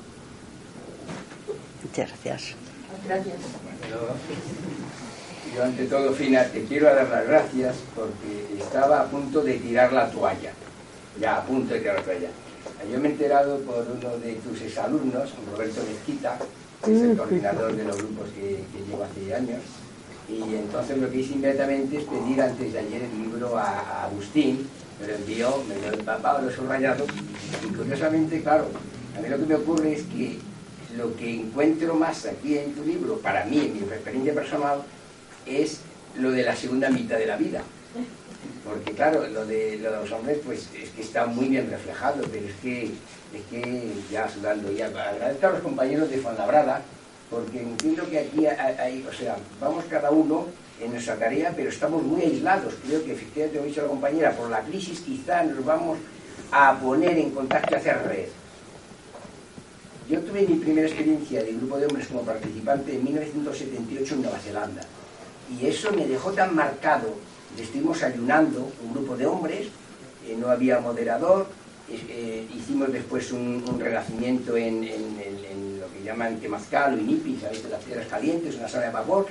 Muchas gracias. Gracias. Yo ante todo, Fina, te quiero dar las gracias porque estaba a punto de tirar la toalla ya a punto de quedar allá. Yo me he enterado por uno de tus exalumnos, Roberto Mezquita, que es el mm, coordinador de los grupos que, llevo hace años, y entonces lo que hice inmediatamente es pedir antes de ayer el libro a, Agustín, me lo envió, me lo empapado, lo he subrayado, y curiosamente, claro, a mí lo que me ocurre es que lo que encuentro más aquí en tu libro, para mí, en mi experiencia personal, es lo de la segunda mitad de la vida porque claro, lo de, los hombres pues es que está muy bien reflejado, pero es que, es que ya sudando, ya agradezco a los compañeros de Fuenlabrada, porque entiendo que aquí hay, o sea, vamos cada uno en nuestra tarea, pero estamos muy aislados. Creo que efectivamente, como ha dicho la compañera, por la crisis quizá nos vamos a poner en contacto y hacer red. Yo tuve mi primera experiencia de grupo de hombres como participante en 1978 en Nueva Zelanda. Y eso me dejó tan marcado estuvimos ayunando un grupo de hombres, eh, no había moderador, eh, hicimos después un, renacimiento en, lo que llaman Temazcal o Inipi, ¿sabéis? las piedras calientes, una sala de vapor,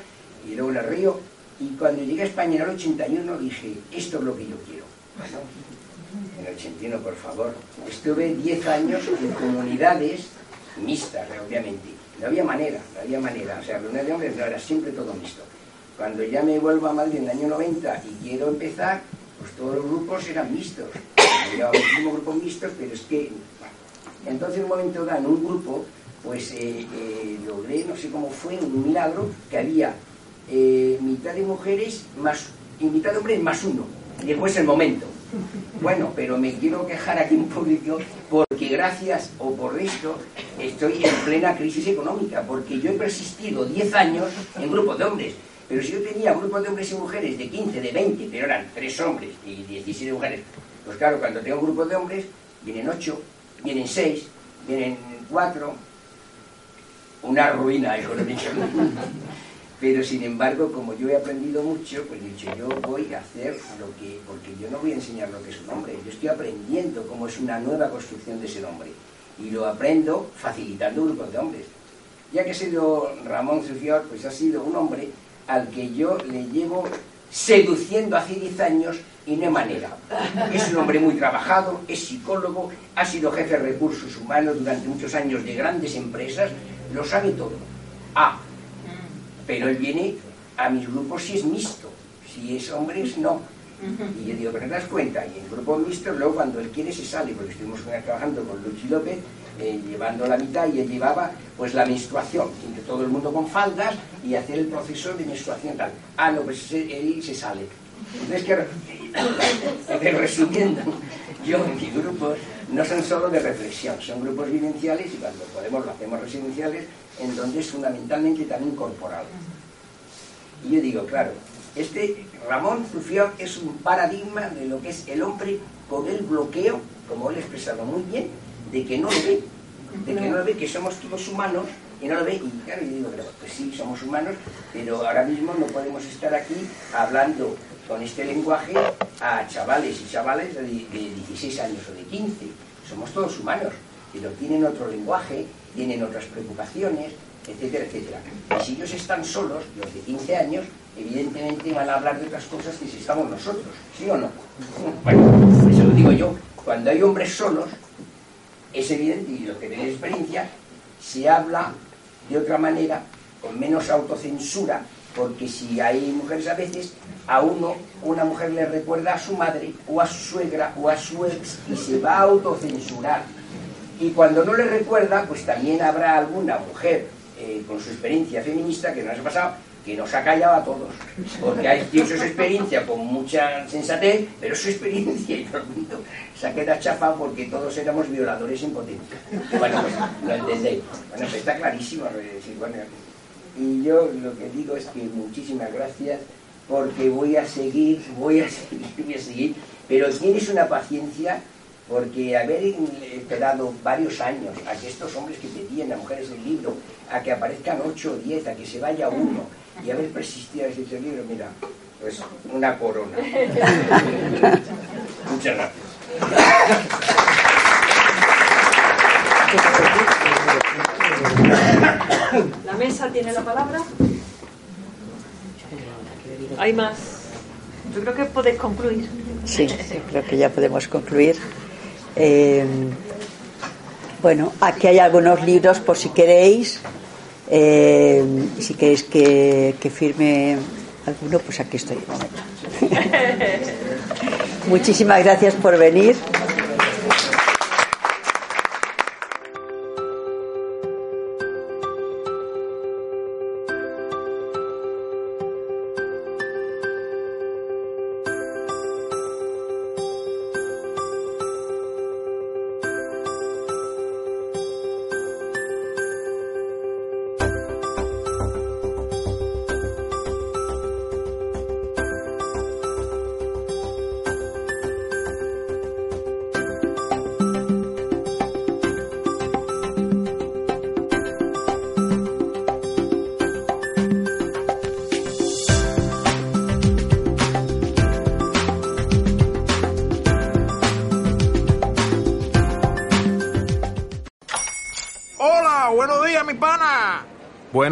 y luego el río. Y cuando llegué a España en el 81 dije, esto es lo que yo quiero. en el 81, por favor. Estuve 10 años en comunidades mixtas, obviamente. No había manera, no había manera. O sea, reuniones de hombres no era siempre todo mixto. Cuando ya me vuelvo a Madrid en el año 90 y quiero empezar, pues todos los grupos eran mixtos. Había muchísimos grupos mixtos, pero es que... Entonces en un momento dado, en un grupo, pues eh, eh, logré, no sé cómo fue, un milagro, que había eh, mitad de mujeres más, y mitad de hombres más uno. Y después el momento. Bueno, pero me quiero quejar aquí en público porque gracias o por esto estoy en plena crisis económica, porque yo he persistido 10 años en grupos de hombres pero si yo tenía grupos de hombres y mujeres de 15, de 20, pero eran tres hombres y 17 mujeres, pues claro, cuando tengo grupos de hombres, vienen 8, vienen 6, vienen 4, una ruina económica. Pero sin embargo, como yo he aprendido mucho, pues he dicho, yo voy a hacer lo que, porque yo no voy a enseñar lo que es un hombre, yo estoy aprendiendo cómo es una nueva construcción de ese hombre. Y lo aprendo facilitando grupos de hombres. Ya que ha sido Ramón Sufior, pues ha sido un hombre al que yo le llevo seduciendo hace 10 años y no hay manera. Es un hombre muy trabajado, es psicólogo, ha sido jefe de recursos humanos durante muchos años de grandes empresas, lo sabe todo. Ah, pero él viene a mis grupos si es mixto, si es hombres no. Y yo digo, pero te das cuenta, y el grupo mixto luego cuando él quiere se sale, porque estuvimos trabajando con Luchi López eh, llevando la mitad y él llevaba pues la menstruación, entre todo el mundo con faldas y hacer el proceso de menstruación tal. Ah, no, pues él se sale. Entonces, que, resumiendo, yo en mi grupo no son solo de reflexión, son grupos vivenciales y cuando podemos lo hacemos residenciales, en donde es fundamentalmente también corporal. Y yo digo, claro, este Ramón Zufió es un paradigma de lo que es el hombre con el bloqueo, como él expresado muy bien, de que no lo ve, de que no lo ve, que somos todos humanos y no lo ve. Y claro, yo digo, pues sí, somos humanos, pero ahora mismo no podemos estar aquí hablando con este lenguaje a chavales y chavales de, 16 años o de 15. Somos todos humanos, pero tienen otro lenguaje, tienen otras preocupaciones, etcétera, etcétera. Y si ellos están solos, los de 15 años, evidentemente van a hablar de otras cosas que si estamos nosotros, ¿sí o no? Bueno, eso lo digo yo. Cuando hay hombres solos, es evidente, y lo que tenéis experiencia, se habla de otra manera, con menos autocensura, porque si hay mujeres a veces, a uno, una mujer le recuerda a su madre, o a su suegra, o a su ex, y se va a autocensurar. Y cuando no le recuerda, pues también habrá alguna mujer eh, con su experiencia feminista que nos ha pasado, que nos ha callado a todos. Porque hay tiene su experiencia con mucha sensatez, pero su experiencia y todo el mundo se ha quedado chafado porque todos éramos violadores impotentes. Bueno, pues lo entendéis. Bueno, pues está clarísimo. y yo lo que digo es que muchísimas gracias porque voy a seguir, voy a seguir, voy a seguir, pero tienes una paciencia porque haber esperado varios años a que estos hombres que pedían a mujeres del libro, a que aparezcan ocho o diez, a que se vaya uno, y haber persistido a ese libro, mira, pues una corona. Muchas gracias. La mesa tiene la palabra. Hay más. Yo creo que podéis concluir. Sí, creo que ya podemos concluir. Eh, bueno, aquí hay algunos libros por si queréis. Eh, si queréis que, que, firme alguno, pues aquí estoy. Muchísimas gracias por venir.